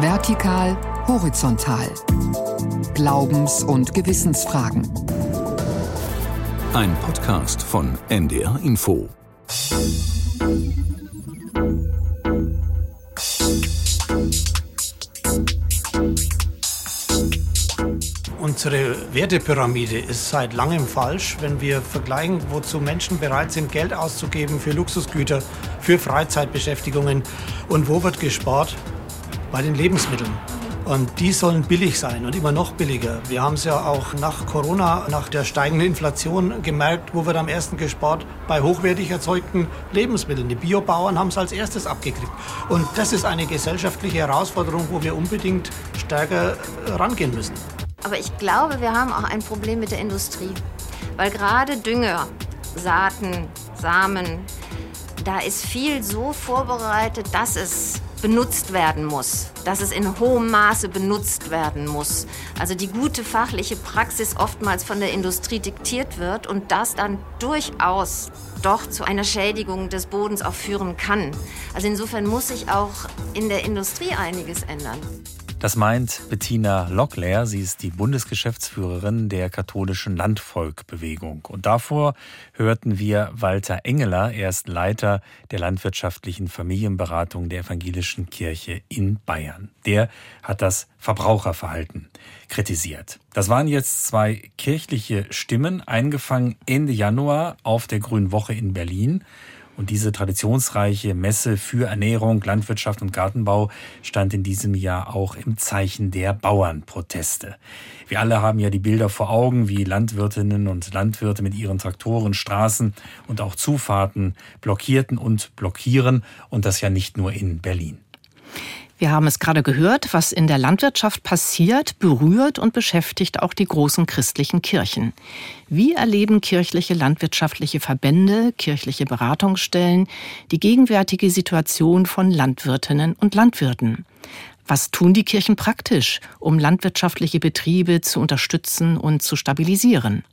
Vertikal, horizontal. Glaubens- und Gewissensfragen. Ein Podcast von NDR Info. Unsere Wertepyramide ist seit langem falsch, wenn wir vergleichen, wozu Menschen bereit sind, Geld auszugeben für Luxusgüter, für Freizeitbeschäftigungen und wo wird gespart? Bei den Lebensmitteln. Und die sollen billig sein und immer noch billiger. Wir haben es ja auch nach Corona, nach der steigenden Inflation gemerkt, wo wird am ersten gespart? Bei hochwertig erzeugten Lebensmitteln. Die Biobauern haben es als erstes abgekriegt. Und das ist eine gesellschaftliche Herausforderung, wo wir unbedingt stärker rangehen müssen. Aber ich glaube, wir haben auch ein Problem mit der Industrie. Weil gerade Dünger, Saaten, Samen, da ist viel so vorbereitet, dass es benutzt werden muss, dass es in hohem Maße benutzt werden muss. Also die gute fachliche Praxis oftmals von der Industrie diktiert wird und das dann durchaus doch zu einer Schädigung des Bodens auch führen kann. Also insofern muss sich auch in der Industrie einiges ändern. Das meint Bettina Locklehr. Sie ist die Bundesgeschäftsführerin der katholischen Landvolkbewegung. Und davor hörten wir Walter Engeler. Er ist Leiter der landwirtschaftlichen Familienberatung der evangelischen Kirche in Bayern. Der hat das Verbraucherverhalten kritisiert. Das waren jetzt zwei kirchliche Stimmen, eingefangen Ende Januar auf der Grünen Woche in Berlin. Und diese traditionsreiche Messe für Ernährung, Landwirtschaft und Gartenbau stand in diesem Jahr auch im Zeichen der Bauernproteste. Wir alle haben ja die Bilder vor Augen, wie Landwirtinnen und Landwirte mit ihren Traktoren Straßen und auch Zufahrten blockierten und blockieren. Und das ja nicht nur in Berlin. Wir haben es gerade gehört, was in der Landwirtschaft passiert, berührt und beschäftigt auch die großen christlichen Kirchen. Wie erleben kirchliche landwirtschaftliche Verbände, kirchliche Beratungsstellen die gegenwärtige Situation von Landwirtinnen und Landwirten? Was tun die Kirchen praktisch, um landwirtschaftliche Betriebe zu unterstützen und zu stabilisieren?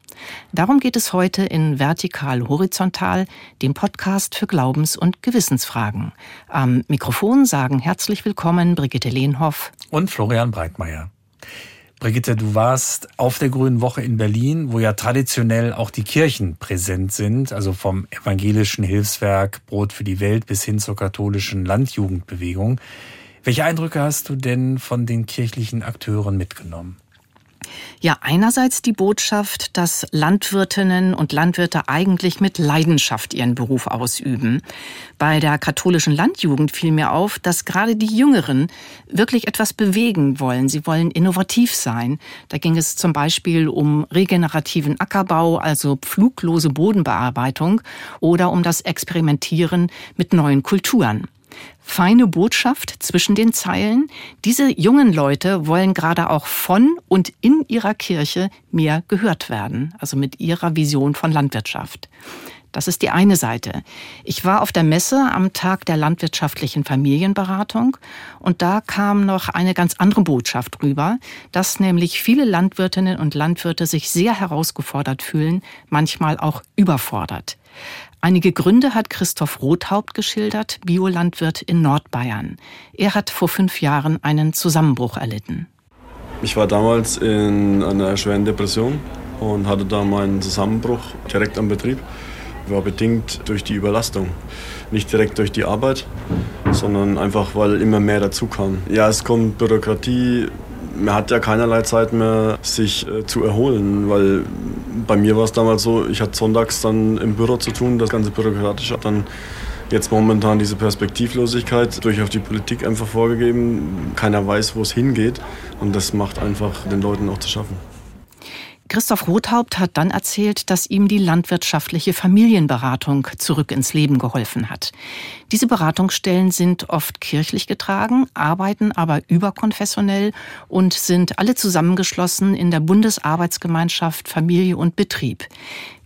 Darum geht es heute in Vertikal Horizontal, dem Podcast für Glaubens- und Gewissensfragen. Am Mikrofon sagen herzlich willkommen Brigitte Lehnhoff und Florian Breitmeier. Brigitte, du warst auf der Grünen Woche in Berlin, wo ja traditionell auch die Kirchen präsent sind, also vom evangelischen Hilfswerk Brot für die Welt bis hin zur katholischen Landjugendbewegung. Welche Eindrücke hast du denn von den kirchlichen Akteuren mitgenommen? Ja, einerseits die Botschaft, dass Landwirtinnen und Landwirte eigentlich mit Leidenschaft ihren Beruf ausüben. Bei der katholischen Landjugend fiel mir auf, dass gerade die Jüngeren wirklich etwas bewegen wollen. Sie wollen innovativ sein. Da ging es zum Beispiel um regenerativen Ackerbau, also pfluglose Bodenbearbeitung oder um das Experimentieren mit neuen Kulturen feine Botschaft zwischen den Zeilen. Diese jungen Leute wollen gerade auch von und in ihrer Kirche mehr gehört werden, also mit ihrer Vision von Landwirtschaft. Das ist die eine Seite. Ich war auf der Messe am Tag der landwirtschaftlichen Familienberatung und da kam noch eine ganz andere Botschaft rüber, dass nämlich viele Landwirtinnen und Landwirte sich sehr herausgefordert fühlen, manchmal auch überfordert. Einige Gründe hat Christoph Rothaupt geschildert, Biolandwirt in Nordbayern. Er hat vor fünf Jahren einen Zusammenbruch erlitten. Ich war damals in einer schweren Depression und hatte da meinen Zusammenbruch direkt am Betrieb. War bedingt durch die Überlastung. Nicht direkt durch die Arbeit, sondern einfach, weil immer mehr dazu kam. Ja, es kommt Bürokratie, man hat ja keinerlei Zeit mehr, sich äh, zu erholen, weil bei mir war es damals so, ich hatte sonntags dann im Büro zu tun, das ganze bürokratische hat dann jetzt momentan diese Perspektivlosigkeit durch auf die Politik einfach vorgegeben. Keiner weiß, wo es hingeht und das macht einfach den Leuten auch zu schaffen. Christoph Rothaupt hat dann erzählt, dass ihm die landwirtschaftliche Familienberatung zurück ins Leben geholfen hat. Diese Beratungsstellen sind oft kirchlich getragen, arbeiten aber überkonfessionell und sind alle zusammengeschlossen in der Bundesarbeitsgemeinschaft Familie und Betrieb.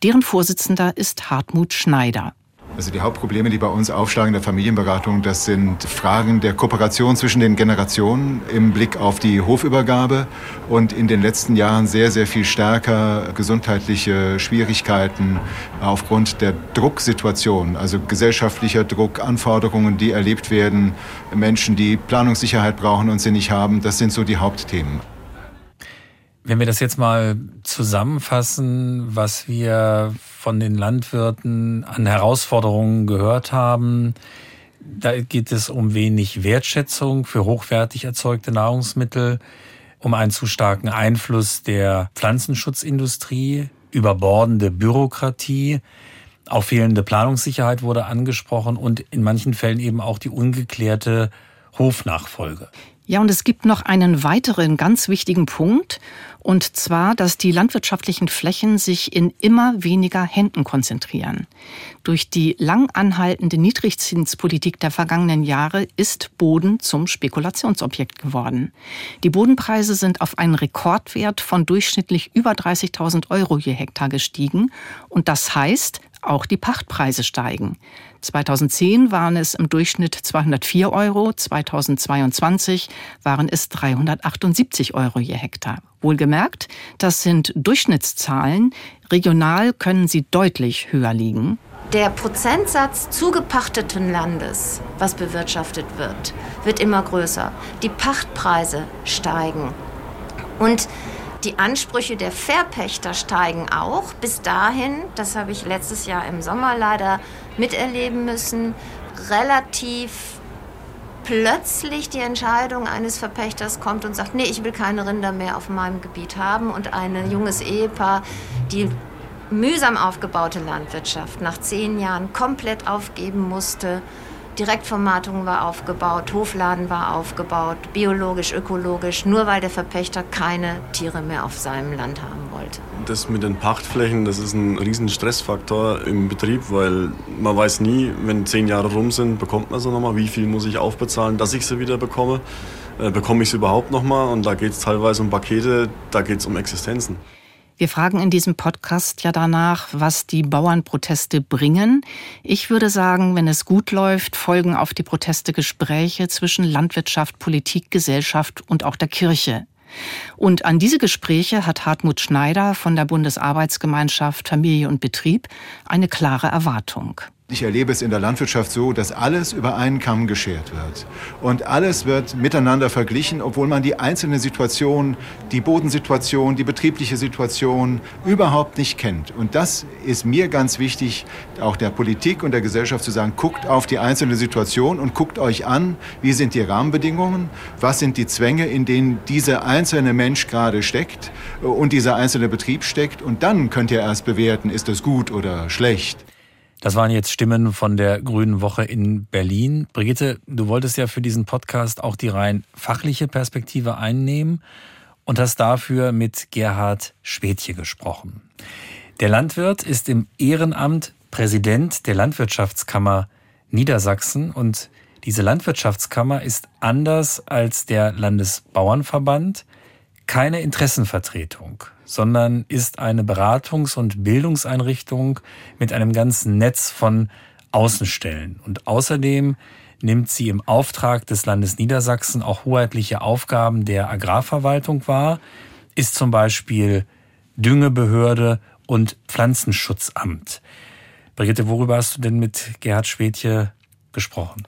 Deren Vorsitzender ist Hartmut Schneider. Also die Hauptprobleme, die bei uns aufschlagen in der Familienberatung, das sind Fragen der Kooperation zwischen den Generationen im Blick auf die Hofübergabe und in den letzten Jahren sehr, sehr viel stärker gesundheitliche Schwierigkeiten aufgrund der Drucksituation, also gesellschaftlicher Druck, Anforderungen, die erlebt werden, Menschen, die Planungssicherheit brauchen und sie nicht haben. Das sind so die Hauptthemen. Wenn wir das jetzt mal zusammenfassen, was wir von den Landwirten an Herausforderungen gehört haben, da geht es um wenig Wertschätzung für hochwertig erzeugte Nahrungsmittel, um einen zu starken Einfluss der Pflanzenschutzindustrie, überbordende Bürokratie, auch fehlende Planungssicherheit wurde angesprochen und in manchen Fällen eben auch die ungeklärte Hofnachfolge. Ja, und es gibt noch einen weiteren ganz wichtigen Punkt, und zwar, dass die landwirtschaftlichen Flächen sich in immer weniger Händen konzentrieren. Durch die lang anhaltende Niedrigzinspolitik der vergangenen Jahre ist Boden zum Spekulationsobjekt geworden. Die Bodenpreise sind auf einen Rekordwert von durchschnittlich über 30.000 Euro je Hektar gestiegen. Und das heißt, auch die Pachtpreise steigen. 2010 waren es im Durchschnitt 204 Euro, 2022 waren es 378 Euro je Hektar. Wohlgemerkt, das sind Durchschnittszahlen. Regional können sie deutlich höher liegen. Der Prozentsatz zugepachteten Landes, was bewirtschaftet wird, wird immer größer. Die Pachtpreise steigen. Und die Ansprüche der Verpächter steigen auch. Bis dahin, das habe ich letztes Jahr im Sommer leider miterleben müssen, relativ plötzlich die Entscheidung eines Verpächters kommt und sagt, nee, ich will keine Rinder mehr auf meinem Gebiet haben und ein junges Ehepaar, die mühsam aufgebaute Landwirtschaft nach zehn Jahren komplett aufgeben musste, Direktvermarktung war aufgebaut, Hofladen war aufgebaut, biologisch, ökologisch, nur weil der Verpächter keine Tiere mehr auf seinem Land haben wollte. Das mit den Pachtflächen, das ist ein riesen Stressfaktor im Betrieb, weil man weiß nie, wenn zehn Jahre rum sind, bekommt man sie nochmal, wie viel muss ich aufbezahlen, dass ich sie wieder bekomme. Äh, bekomme ich sie überhaupt nochmal? Und da geht es teilweise um Pakete, da geht es um Existenzen. Wir fragen in diesem Podcast ja danach, was die Bauernproteste bringen. Ich würde sagen, wenn es gut läuft, folgen auf die Proteste Gespräche zwischen Landwirtschaft, Politik, Gesellschaft und auch der Kirche. Und an diese Gespräche hat Hartmut Schneider von der Bundesarbeitsgemeinschaft Familie und Betrieb eine klare Erwartung. Ich erlebe es in der Landwirtschaft so, dass alles über einen Kamm geschert wird. Und alles wird miteinander verglichen, obwohl man die einzelne Situation, die Bodensituation, die betriebliche Situation überhaupt nicht kennt. Und das ist mir ganz wichtig, auch der Politik und der Gesellschaft zu sagen, guckt auf die einzelne Situation und guckt euch an, wie sind die Rahmenbedingungen, was sind die Zwänge, in denen dieser einzelne Mensch gerade steckt und dieser einzelne Betrieb steckt. Und dann könnt ihr erst bewerten, ist das gut oder schlecht. Das waren jetzt Stimmen von der Grünen Woche in Berlin. Brigitte, du wolltest ja für diesen Podcast auch die rein fachliche Perspektive einnehmen und hast dafür mit Gerhard Schwedje gesprochen. Der Landwirt ist im Ehrenamt Präsident der Landwirtschaftskammer Niedersachsen und diese Landwirtschaftskammer ist anders als der Landesbauernverband keine Interessenvertretung sondern ist eine Beratungs- und Bildungseinrichtung mit einem ganzen Netz von Außenstellen. Und außerdem nimmt sie im Auftrag des Landes Niedersachsen auch hoheitliche Aufgaben der Agrarverwaltung wahr, ist zum Beispiel Düngebehörde und Pflanzenschutzamt. Brigitte, worüber hast du denn mit Gerhard Schwedje gesprochen?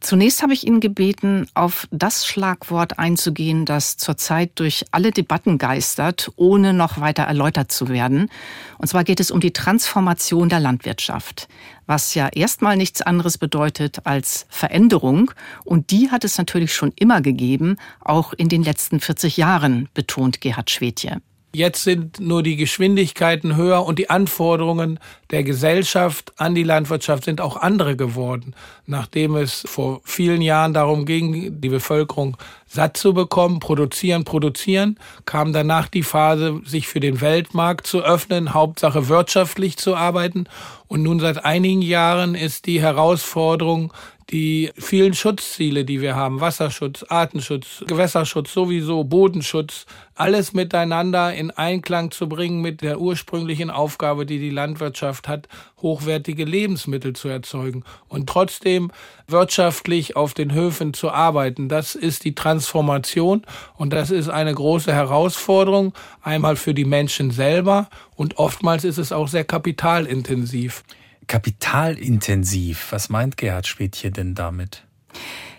Zunächst habe ich ihn gebeten, auf das Schlagwort einzugehen, das zurzeit durch alle Debatten geistert, ohne noch weiter erläutert zu werden. Und zwar geht es um die Transformation der Landwirtschaft, was ja erstmal nichts anderes bedeutet als Veränderung. Und die hat es natürlich schon immer gegeben, auch in den letzten 40 Jahren, betont Gerhard Schwedje. Jetzt sind nur die Geschwindigkeiten höher und die Anforderungen der Gesellschaft an die Landwirtschaft sind auch andere geworden. Nachdem es vor vielen Jahren darum ging, die Bevölkerung satt zu bekommen, produzieren, produzieren, kam danach die Phase, sich für den Weltmarkt zu öffnen, Hauptsache wirtschaftlich zu arbeiten. Und nun seit einigen Jahren ist die Herausforderung, die vielen Schutzziele, die wir haben, Wasserschutz, Artenschutz, Gewässerschutz sowieso, Bodenschutz, alles miteinander in Einklang zu bringen mit der ursprünglichen Aufgabe, die die Landwirtschaft hat, hochwertige Lebensmittel zu erzeugen und trotzdem wirtschaftlich auf den Höfen zu arbeiten. Das ist die Transformation und das ist eine große Herausforderung, einmal für die Menschen selber und oftmals ist es auch sehr kapitalintensiv kapitalintensiv. Was meint Gerhard Schwedtje denn damit?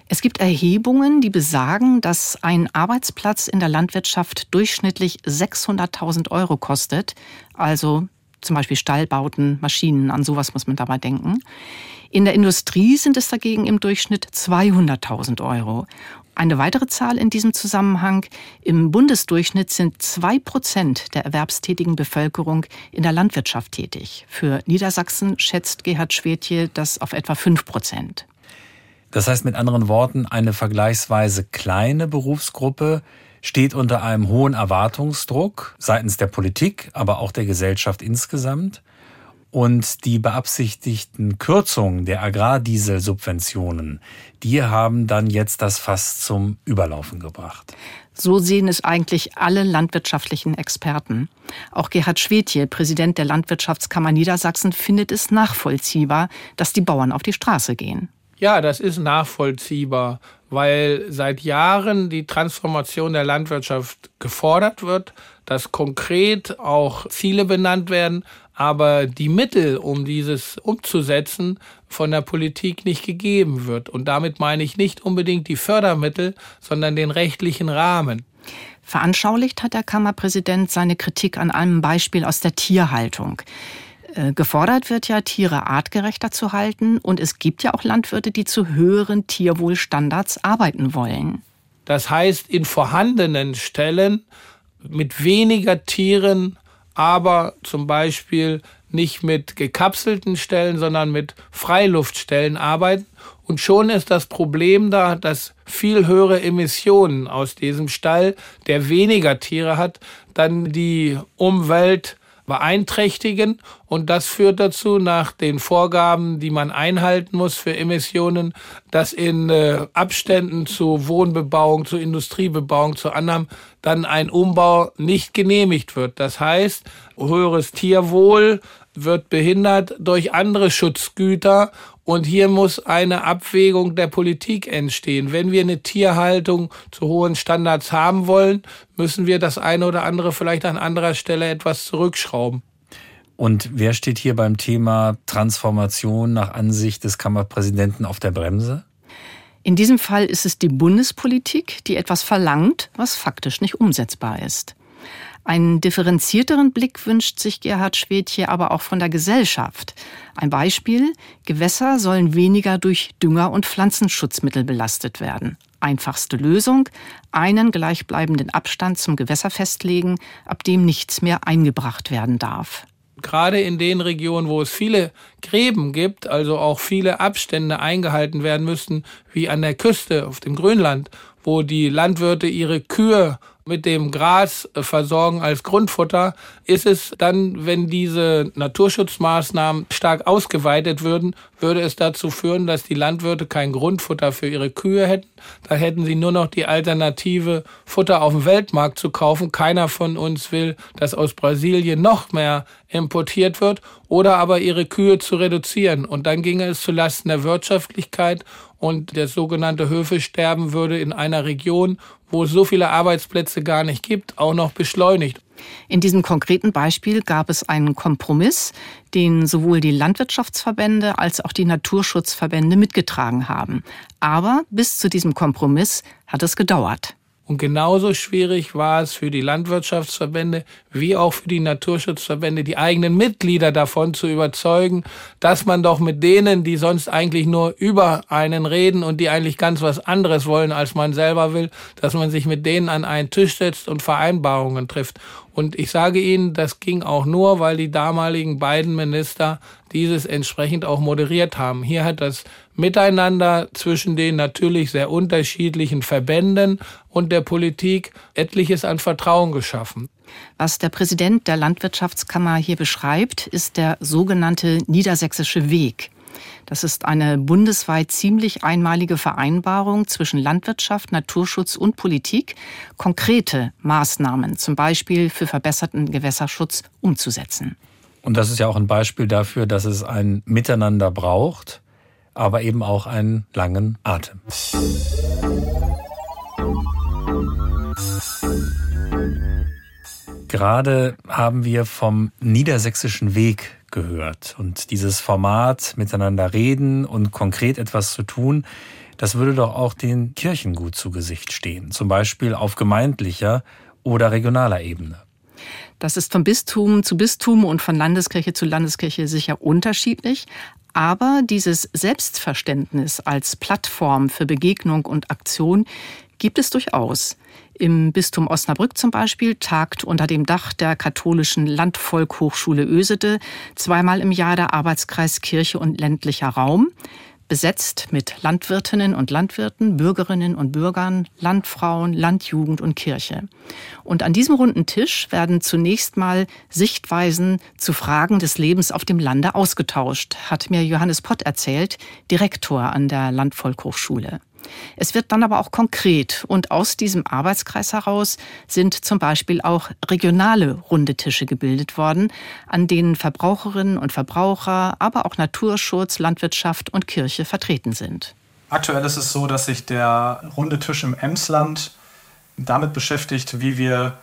Es gibt Erhebungen, die besagen, dass ein Arbeitsplatz in der Landwirtschaft durchschnittlich 600.000 Euro kostet. Also zum Beispiel Stallbauten, Maschinen, an sowas muss man dabei denken. In der Industrie sind es dagegen im Durchschnitt 200.000 Euro. Eine weitere Zahl in diesem Zusammenhang. Im Bundesdurchschnitt sind zwei Prozent der erwerbstätigen Bevölkerung in der Landwirtschaft tätig. Für Niedersachsen schätzt Gerhard Schwedtje das auf etwa fünf Prozent. Das heißt mit anderen Worten, eine vergleichsweise kleine Berufsgruppe steht unter einem hohen Erwartungsdruck seitens der Politik, aber auch der Gesellschaft insgesamt. Und die beabsichtigten Kürzungen der Agrardieselsubventionen, die haben dann jetzt das Fass zum Überlaufen gebracht. So sehen es eigentlich alle landwirtschaftlichen Experten. Auch Gerhard Schwedje, Präsident der Landwirtschaftskammer Niedersachsen, findet es nachvollziehbar, dass die Bauern auf die Straße gehen. Ja, das ist nachvollziehbar, weil seit Jahren die Transformation der Landwirtschaft gefordert wird, dass konkret auch Ziele benannt werden, aber die Mittel, um dieses umzusetzen, von der Politik nicht gegeben wird. Und damit meine ich nicht unbedingt die Fördermittel, sondern den rechtlichen Rahmen. Veranschaulicht hat der Kammerpräsident seine Kritik an einem Beispiel aus der Tierhaltung. Äh, gefordert wird ja, Tiere artgerechter zu halten und es gibt ja auch Landwirte, die zu höheren Tierwohlstandards arbeiten wollen. Das heißt, in vorhandenen Stellen mit weniger Tieren aber zum Beispiel nicht mit gekapselten Stellen, sondern mit Freiluftstellen arbeiten. Und schon ist das Problem da, dass viel höhere Emissionen aus diesem Stall, der weniger Tiere hat, dann die Umwelt beeinträchtigen. Und das führt dazu, nach den Vorgaben, die man einhalten muss für Emissionen, dass in äh, Abständen zu Wohnbebauung, zu Industriebebauung, zu anderem dann ein Umbau nicht genehmigt wird. Das heißt, höheres Tierwohl wird behindert durch andere Schutzgüter und hier muss eine Abwägung der Politik entstehen. Wenn wir eine Tierhaltung zu hohen Standards haben wollen, müssen wir das eine oder andere vielleicht an anderer Stelle etwas zurückschrauben. Und wer steht hier beim Thema Transformation nach Ansicht des Kammerpräsidenten auf der Bremse? In diesem Fall ist es die Bundespolitik, die etwas verlangt, was faktisch nicht umsetzbar ist. Einen differenzierteren Blick wünscht sich Gerhard Schwedtje aber auch von der Gesellschaft. Ein Beispiel, Gewässer sollen weniger durch Dünger und Pflanzenschutzmittel belastet werden. Einfachste Lösung, einen gleichbleibenden Abstand zum Gewässer festlegen, ab dem nichts mehr eingebracht werden darf gerade in den Regionen, wo es viele Gräben gibt, also auch viele Abstände eingehalten werden müssten, wie an der Küste auf dem Grönland, wo die Landwirte ihre Kühe mit dem Gras äh, versorgen als Grundfutter, ist es dann, wenn diese Naturschutzmaßnahmen stark ausgeweitet würden, würde es dazu führen, dass die Landwirte kein Grundfutter für ihre Kühe hätten. Da hätten sie nur noch die Alternative, Futter auf dem Weltmarkt zu kaufen. Keiner von uns will, dass aus Brasilien noch mehr importiert wird oder aber ihre Kühe zu reduzieren. Und dann ginge es zulasten der Wirtschaftlichkeit und das sogenannte Höfesterben würde in einer Region, wo es so viele Arbeitsplätze gar nicht gibt, auch noch beschleunigt. In diesem konkreten Beispiel gab es einen Kompromiss, den sowohl die Landwirtschaftsverbände als auch die Naturschutzverbände mitgetragen haben. Aber bis zu diesem Kompromiss hat es gedauert. Und genauso schwierig war es für die Landwirtschaftsverbände wie auch für die Naturschutzverbände, die eigenen Mitglieder davon zu überzeugen, dass man doch mit denen, die sonst eigentlich nur über einen reden und die eigentlich ganz was anderes wollen, als man selber will, dass man sich mit denen an einen Tisch setzt und Vereinbarungen trifft. Und ich sage Ihnen, das ging auch nur, weil die damaligen beiden Minister dieses entsprechend auch moderiert haben. Hier hat das Miteinander zwischen den natürlich sehr unterschiedlichen Verbänden und der Politik etliches an Vertrauen geschaffen. Was der Präsident der Landwirtschaftskammer hier beschreibt, ist der sogenannte niedersächsische Weg. Das ist eine bundesweit ziemlich einmalige Vereinbarung zwischen Landwirtschaft, Naturschutz und Politik, konkrete Maßnahmen, zum Beispiel für verbesserten Gewässerschutz, umzusetzen. Und das ist ja auch ein Beispiel dafür, dass es ein Miteinander braucht, aber eben auch einen langen Atem. Gerade haben wir vom niedersächsischen Weg gehört. Und dieses Format miteinander reden und konkret etwas zu tun, das würde doch auch den Kirchen gut zu Gesicht stehen. Zum Beispiel auf gemeindlicher oder regionaler Ebene. Das ist von Bistum zu Bistum und von Landeskirche zu Landeskirche sicher unterschiedlich. Aber dieses Selbstverständnis als Plattform für Begegnung und Aktion gibt es durchaus. Im Bistum Osnabrück zum Beispiel tagt unter dem Dach der katholischen Landvolkhochschule Ösede zweimal im Jahr der Arbeitskreis Kirche und ländlicher Raum, besetzt mit Landwirtinnen und Landwirten, Bürgerinnen und Bürgern, Landfrauen, Landjugend und Kirche. Und an diesem runden Tisch werden zunächst mal Sichtweisen zu Fragen des Lebens auf dem Lande ausgetauscht, hat mir Johannes Pott erzählt, Direktor an der Landvolkhochschule. Es wird dann aber auch konkret und aus diesem Arbeitskreis heraus sind zum Beispiel auch regionale runde Tische gebildet worden, an denen Verbraucherinnen und Verbraucher, aber auch Naturschutz, Landwirtschaft und Kirche vertreten sind. Aktuell ist es so, dass sich der runde Tisch im Emsland damit beschäftigt, wie wir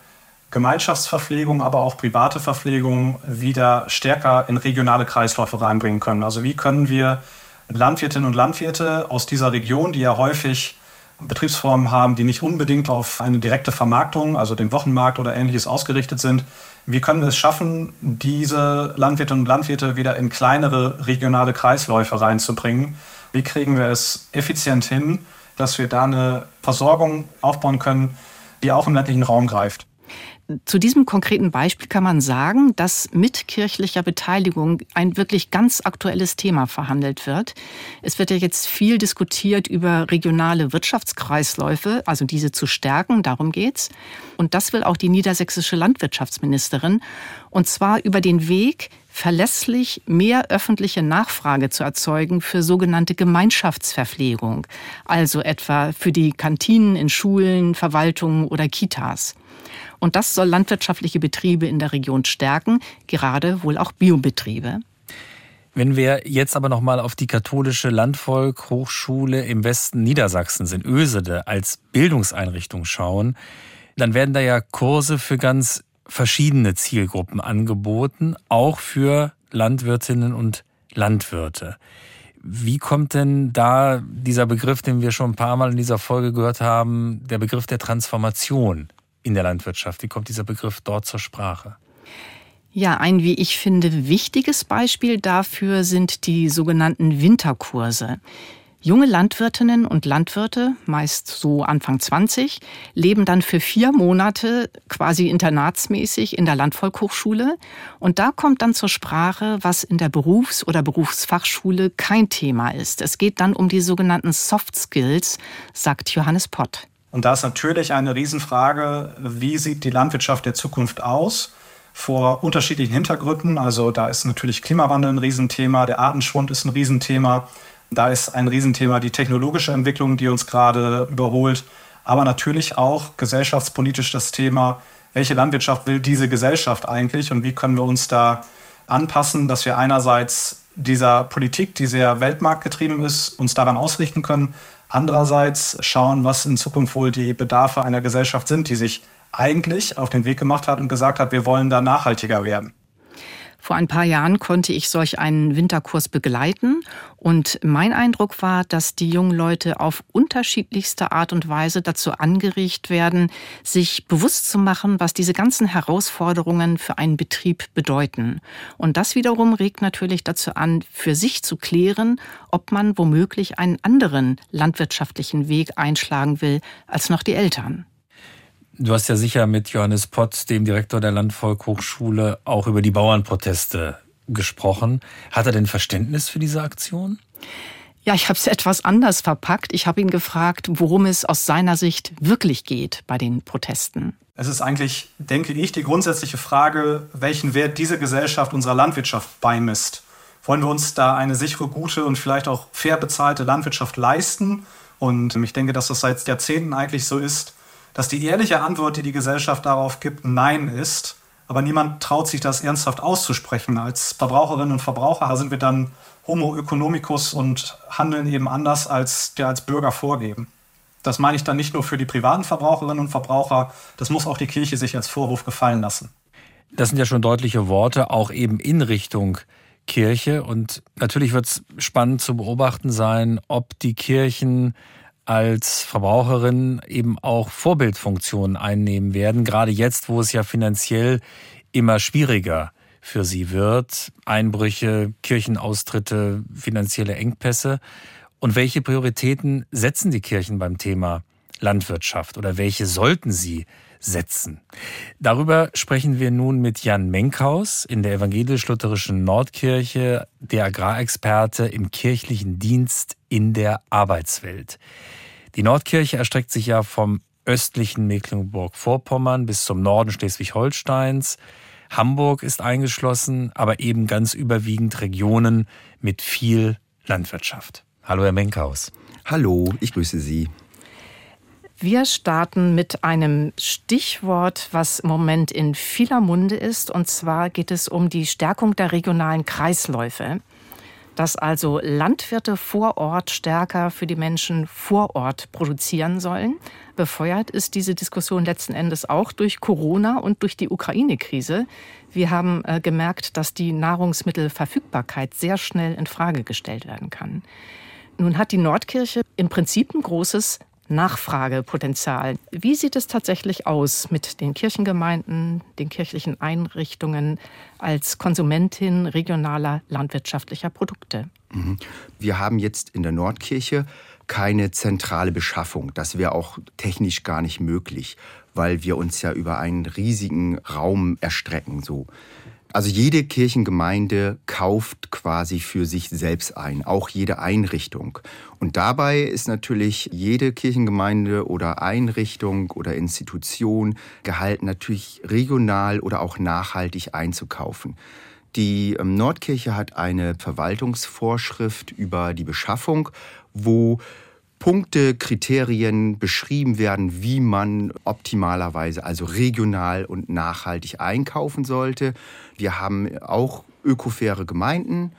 Gemeinschaftsverpflegung, aber auch private Verpflegung wieder stärker in regionale Kreisläufe reinbringen können. Also wie können wir Landwirtinnen und Landwirte aus dieser Region, die ja häufig Betriebsformen haben, die nicht unbedingt auf eine direkte Vermarktung, also den Wochenmarkt oder ähnliches ausgerichtet sind. Wie können wir es schaffen, diese Landwirtinnen und Landwirte wieder in kleinere regionale Kreisläufe reinzubringen? Wie kriegen wir es effizient hin, dass wir da eine Versorgung aufbauen können, die auch im ländlichen Raum greift? Zu diesem konkreten Beispiel kann man sagen, dass mit kirchlicher Beteiligung ein wirklich ganz aktuelles Thema verhandelt wird. Es wird ja jetzt viel diskutiert über regionale Wirtschaftskreisläufe, also diese zu stärken, darum geht's. Und das will auch die niedersächsische Landwirtschaftsministerin. Und zwar über den Weg, verlässlich mehr öffentliche Nachfrage zu erzeugen für sogenannte Gemeinschaftsverpflegung, also etwa für die Kantinen in Schulen, Verwaltungen oder Kitas. Und das soll landwirtschaftliche Betriebe in der Region stärken, gerade wohl auch Biobetriebe. Wenn wir jetzt aber noch mal auf die katholische Landvolk-Hochschule im Westen Niedersachsens in Ösede als Bildungseinrichtung schauen, dann werden da ja Kurse für ganz verschiedene Zielgruppen angeboten, auch für Landwirtinnen und Landwirte. Wie kommt denn da dieser Begriff, den wir schon ein paar Mal in dieser Folge gehört haben, der Begriff der Transformation in der Landwirtschaft? Wie kommt dieser Begriff dort zur Sprache? Ja, ein, wie ich finde, wichtiges Beispiel dafür sind die sogenannten Winterkurse. Junge Landwirtinnen und Landwirte, meist so Anfang 20, leben dann für vier Monate quasi internatsmäßig in der Landvolkhochschule. Und da kommt dann zur Sprache, was in der Berufs- oder Berufsfachschule kein Thema ist. Es geht dann um die sogenannten Soft Skills, sagt Johannes Pott. Und da ist natürlich eine Riesenfrage, wie sieht die Landwirtschaft der Zukunft aus? Vor unterschiedlichen Hintergründen. Also da ist natürlich Klimawandel ein Riesenthema, der Artenschwund ist ein Riesenthema. Da ist ein Riesenthema die technologische Entwicklung, die uns gerade überholt. Aber natürlich auch gesellschaftspolitisch das Thema, welche Landwirtschaft will diese Gesellschaft eigentlich und wie können wir uns da anpassen, dass wir einerseits dieser Politik, die sehr weltmarktgetrieben ist, uns daran ausrichten können, Andererseits schauen, was in Zukunft wohl die Bedarfe einer Gesellschaft sind, die sich eigentlich auf den Weg gemacht hat und gesagt hat, wir wollen da nachhaltiger werden. Vor ein paar Jahren konnte ich solch einen Winterkurs begleiten und mein Eindruck war, dass die jungen Leute auf unterschiedlichste Art und Weise dazu angeregt werden, sich bewusst zu machen, was diese ganzen Herausforderungen für einen Betrieb bedeuten. Und das wiederum regt natürlich dazu an, für sich zu klären, ob man womöglich einen anderen landwirtschaftlichen Weg einschlagen will als noch die Eltern. Du hast ja sicher mit Johannes Potts, dem Direktor der Landvolkhochschule, auch über die Bauernproteste gesprochen. Hat er denn Verständnis für diese Aktion? Ja, ich habe es etwas anders verpackt. Ich habe ihn gefragt, worum es aus seiner Sicht wirklich geht bei den Protesten. Es ist eigentlich, denke ich, die grundsätzliche Frage, welchen Wert diese Gesellschaft unserer Landwirtschaft beimisst. wollen wir uns da eine sichere, gute und vielleicht auch fair bezahlte Landwirtschaft leisten? Und ich denke, dass das seit Jahrzehnten eigentlich so ist, dass die ehrliche Antwort, die die Gesellschaft darauf gibt, Nein ist. Aber niemand traut sich das ernsthaft auszusprechen. Als Verbraucherinnen und Verbraucher sind wir dann Homo economicus und handeln eben anders, als wir als Bürger vorgeben. Das meine ich dann nicht nur für die privaten Verbraucherinnen und Verbraucher, das muss auch die Kirche sich als Vorwurf gefallen lassen. Das sind ja schon deutliche Worte, auch eben in Richtung Kirche. Und natürlich wird es spannend zu beobachten sein, ob die Kirchen als Verbraucherin eben auch Vorbildfunktionen einnehmen werden, gerade jetzt, wo es ja finanziell immer schwieriger für sie wird. Einbrüche, Kirchenaustritte, finanzielle Engpässe. Und welche Prioritäten setzen die Kirchen beim Thema Landwirtschaft oder welche sollten sie setzen. Darüber sprechen wir nun mit Jan Menkhaus in der evangelisch-lutherischen Nordkirche, der Agrarexperte im kirchlichen Dienst in der Arbeitswelt. Die Nordkirche erstreckt sich ja vom östlichen Mecklenburg-Vorpommern bis zum Norden Schleswig-Holsteins. Hamburg ist eingeschlossen, aber eben ganz überwiegend Regionen mit viel Landwirtschaft. Hallo, Herr Menkhaus. Hallo, ich grüße Sie. Wir starten mit einem Stichwort, was im Moment in vieler Munde ist. Und zwar geht es um die Stärkung der regionalen Kreisläufe. Dass also Landwirte vor Ort stärker für die Menschen vor Ort produzieren sollen. Befeuert ist diese Diskussion letzten Endes auch durch Corona und durch die Ukraine-Krise. Wir haben äh, gemerkt, dass die Nahrungsmittelverfügbarkeit sehr schnell in Frage gestellt werden kann. Nun hat die Nordkirche im Prinzip ein großes Nachfragepotenzial. Wie sieht es tatsächlich aus mit den Kirchengemeinden, den kirchlichen Einrichtungen als Konsumentin regionaler landwirtschaftlicher Produkte? Mhm. Wir haben jetzt in der Nordkirche keine zentrale Beschaffung. Das wäre auch technisch gar nicht möglich, weil wir uns ja über einen riesigen Raum erstrecken. So. Also jede Kirchengemeinde kauft quasi für sich selbst ein, auch jede Einrichtung. Und dabei ist natürlich jede Kirchengemeinde oder Einrichtung oder Institution gehalten, natürlich regional oder auch nachhaltig einzukaufen. Die ähm, Nordkirche hat eine Verwaltungsvorschrift über die Beschaffung, wo Punkte, Kriterien beschrieben werden, wie man optimalerweise, also regional und nachhaltig einkaufen sollte. Wir haben auch ökofaire Gemeinden,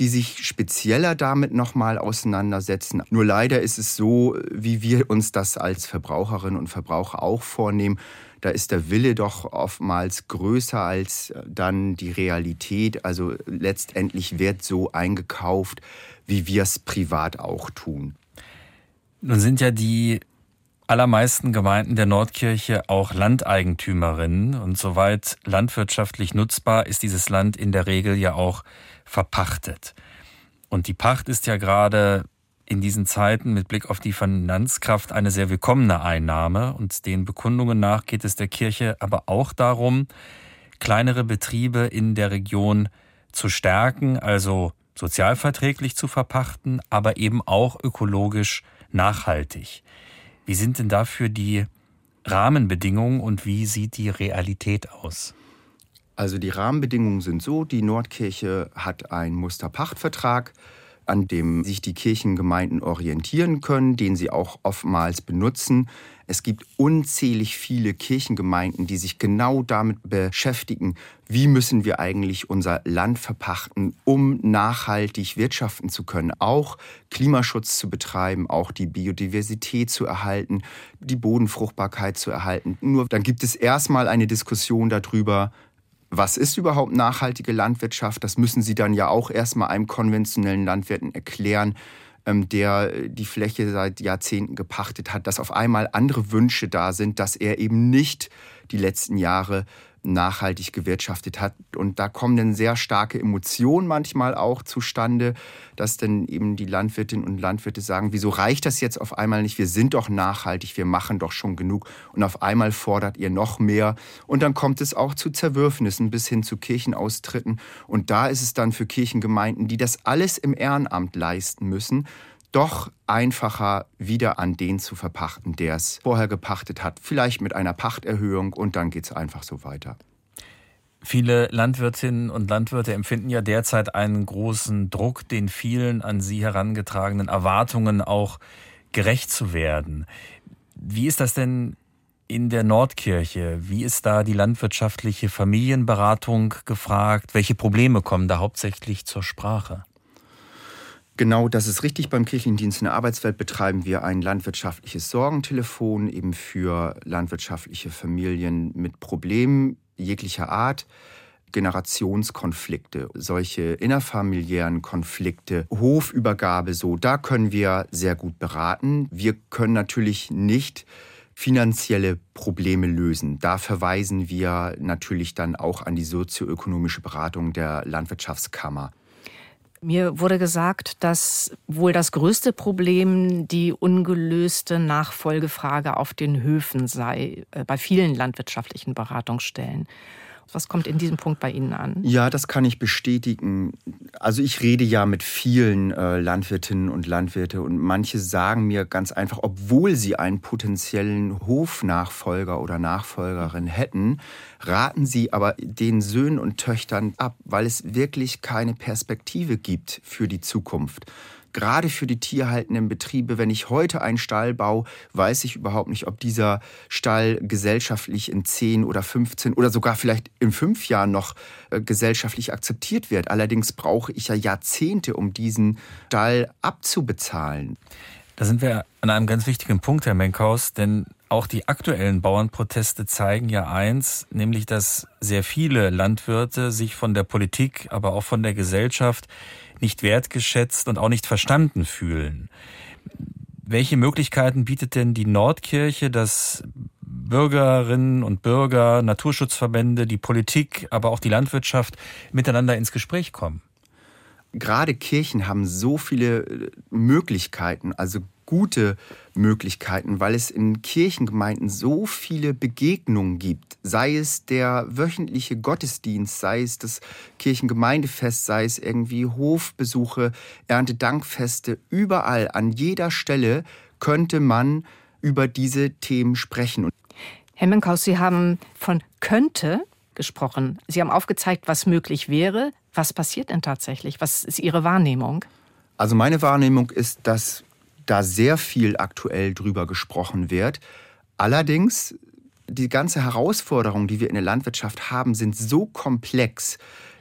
die sich spezieller damit nochmal auseinandersetzen. Nur leider ist es so, wie wir uns das als Verbraucherinnen und Verbraucher auch vornehmen, da ist der Wille doch oftmals größer als dann die Realität. Also letztendlich wird so eingekauft, wie wir es privat auch tun. Nun sind ja die allermeisten Gemeinden der Nordkirche auch Landeigentümerinnen und soweit landwirtschaftlich nutzbar ist dieses Land in der Regel ja auch verpachtet. Und die Pacht ist ja gerade in diesen Zeiten mit Blick auf die Finanzkraft eine sehr willkommene Einnahme und den Bekundungen nach geht es der Kirche aber auch darum, kleinere Betriebe in der Region zu stärken, also sozialverträglich zu verpachten, aber eben auch ökologisch nachhaltig. Wie sind denn dafür die Rahmenbedingungen und wie sieht die Realität aus? Also die Rahmenbedingungen sind so, die Nordkirche hat einen Musterpachtvertrag an dem sich die Kirchengemeinden orientieren können, den sie auch oftmals benutzen. Es gibt unzählig viele Kirchengemeinden, die sich genau damit beschäftigen, wie müssen wir eigentlich unser Land verpachten, um nachhaltig wirtschaften zu können, auch Klimaschutz zu betreiben, auch die Biodiversität zu erhalten, die Bodenfruchtbarkeit zu erhalten. Nur dann gibt es erstmal eine Diskussion darüber, was ist überhaupt nachhaltige Landwirtschaft? Das müssen Sie dann ja auch erstmal einem konventionellen Landwirten erklären, ähm, der die Fläche seit Jahrzehnten gepachtet hat, dass auf einmal andere Wünsche da sind, dass er eben nicht die letzten Jahre nachhaltig gewirtschaftet hat. Und da kommen dann sehr starke Emotionen manchmal auch zustande, dass dann eben die Landwirtinnen und Landwirte sagen, wieso reicht das jetzt auf einmal nicht? Wir sind doch nachhaltig, wir machen doch schon genug. Und auf einmal fordert ihr noch mehr. Und dann kommt es auch zu Zerwürfnissen bis hin zu Kirchenaustritten. Und da ist es dann für Kirchengemeinden, die das alles im Ehrenamt leisten müssen, doch einfacher wieder an den zu verpachten, der es vorher gepachtet hat. Vielleicht mit einer Pachterhöhung und dann geht es einfach so weiter. Viele Landwirtinnen und Landwirte empfinden ja derzeit einen großen Druck, den vielen an sie herangetragenen Erwartungen auch gerecht zu werden. Wie ist das denn in der Nordkirche? Wie ist da die landwirtschaftliche Familienberatung gefragt? Welche Probleme kommen da hauptsächlich zur Sprache? Genau, das ist richtig. Beim kirchlichen Dienst in der Arbeitswelt betreiben wir ein landwirtschaftliches Sorgentelefon eben für landwirtschaftliche Familien mit Problemen jeglicher Art. Generationskonflikte, solche innerfamiliären Konflikte, Hofübergabe, so, da können wir sehr gut beraten. Wir können natürlich nicht finanzielle Probleme lösen. Da verweisen wir natürlich dann auch an die sozioökonomische Beratung der Landwirtschaftskammer. Mir wurde gesagt, dass wohl das größte Problem die ungelöste Nachfolgefrage auf den Höfen sei, äh, bei vielen landwirtschaftlichen Beratungsstellen. Was kommt in diesem Punkt bei Ihnen an? Ja, das kann ich bestätigen. Also ich rede ja mit vielen äh, Landwirtinnen und Landwirte und manche sagen mir ganz einfach, obwohl sie einen potenziellen Hofnachfolger oder Nachfolgerin hätten, raten sie aber den Söhnen und Töchtern ab, weil es wirklich keine Perspektive gibt für die Zukunft gerade für die tierhaltenden Betriebe, wenn ich heute einen Stall baue, weiß ich überhaupt nicht, ob dieser Stall gesellschaftlich in 10 oder 15 oder sogar vielleicht in fünf Jahren noch äh, gesellschaftlich akzeptiert wird. Allerdings brauche ich ja Jahrzehnte, um diesen Stall abzubezahlen. Da sind wir an einem ganz wichtigen Punkt, Herr Menkhaus, denn auch die aktuellen Bauernproteste zeigen ja eins, nämlich dass sehr viele Landwirte sich von der Politik, aber auch von der Gesellschaft nicht wertgeschätzt und auch nicht verstanden fühlen. Welche Möglichkeiten bietet denn die Nordkirche, dass Bürgerinnen und Bürger, Naturschutzverbände, die Politik, aber auch die Landwirtschaft miteinander ins Gespräch kommen? Gerade Kirchen haben so viele Möglichkeiten, also gute Möglichkeiten, weil es in Kirchengemeinden so viele Begegnungen gibt. Sei es der wöchentliche Gottesdienst, sei es das Kirchengemeindefest, sei es irgendwie Hofbesuche, Erntedankfeste. Überall, an jeder Stelle könnte man über diese Themen sprechen. Herr Menkhaus, Sie haben von könnte gesprochen. Sie haben aufgezeigt, was möglich wäre. Was passiert denn tatsächlich? Was ist Ihre Wahrnehmung? Also meine Wahrnehmung ist, dass da sehr viel aktuell drüber gesprochen wird. Allerdings, die ganze Herausforderung, die wir in der Landwirtschaft haben, sind so komplex,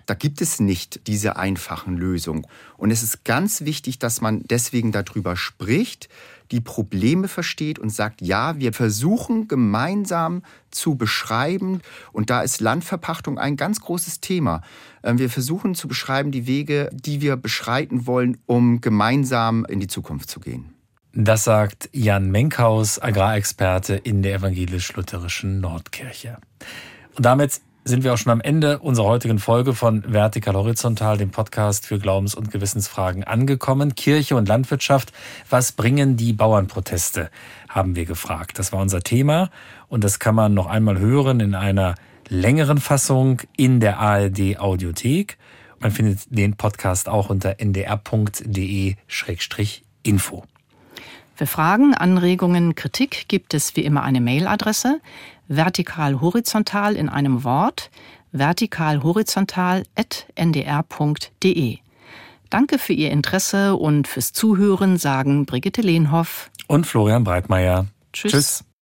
da gibt es nicht diese einfachen Lösungen. Und es ist ganz wichtig, dass man deswegen darüber spricht, die Probleme versteht und sagt, ja, wir versuchen gemeinsam zu beschreiben, und da ist Landverpachtung ein ganz großes Thema. Ähm, wir versuchen zu beschreiben die Wege, die wir beschreiten wollen, um gemeinsam in die Zukunft zu gehen. Das sagt Jan Menkhaus, Agrarexperte in der evangelisch-lutherischen Nordkirche. Und damit sind wir auch schon am Ende unserer heutigen Folge von Vertikal Horizontal, dem Podcast für Glaubens- und Gewissensfragen angekommen. Kirche und Landwirtschaft, was bringen die Bauernproteste, haben wir gefragt. Das war unser Thema und das kann man noch einmal hören in einer längeren Fassung in der ARD Audiothek. Man findet den Podcast auch unter ndr.de-info. Für Fragen, Anregungen, Kritik gibt es wie immer eine Mailadresse vertikal-horizontal in einem Wort vertikal-horizontal.ndr.de. Danke für Ihr Interesse und fürs Zuhören, sagen Brigitte Lehnhoff und Florian Breitmeier. Tschüss. Tschüss.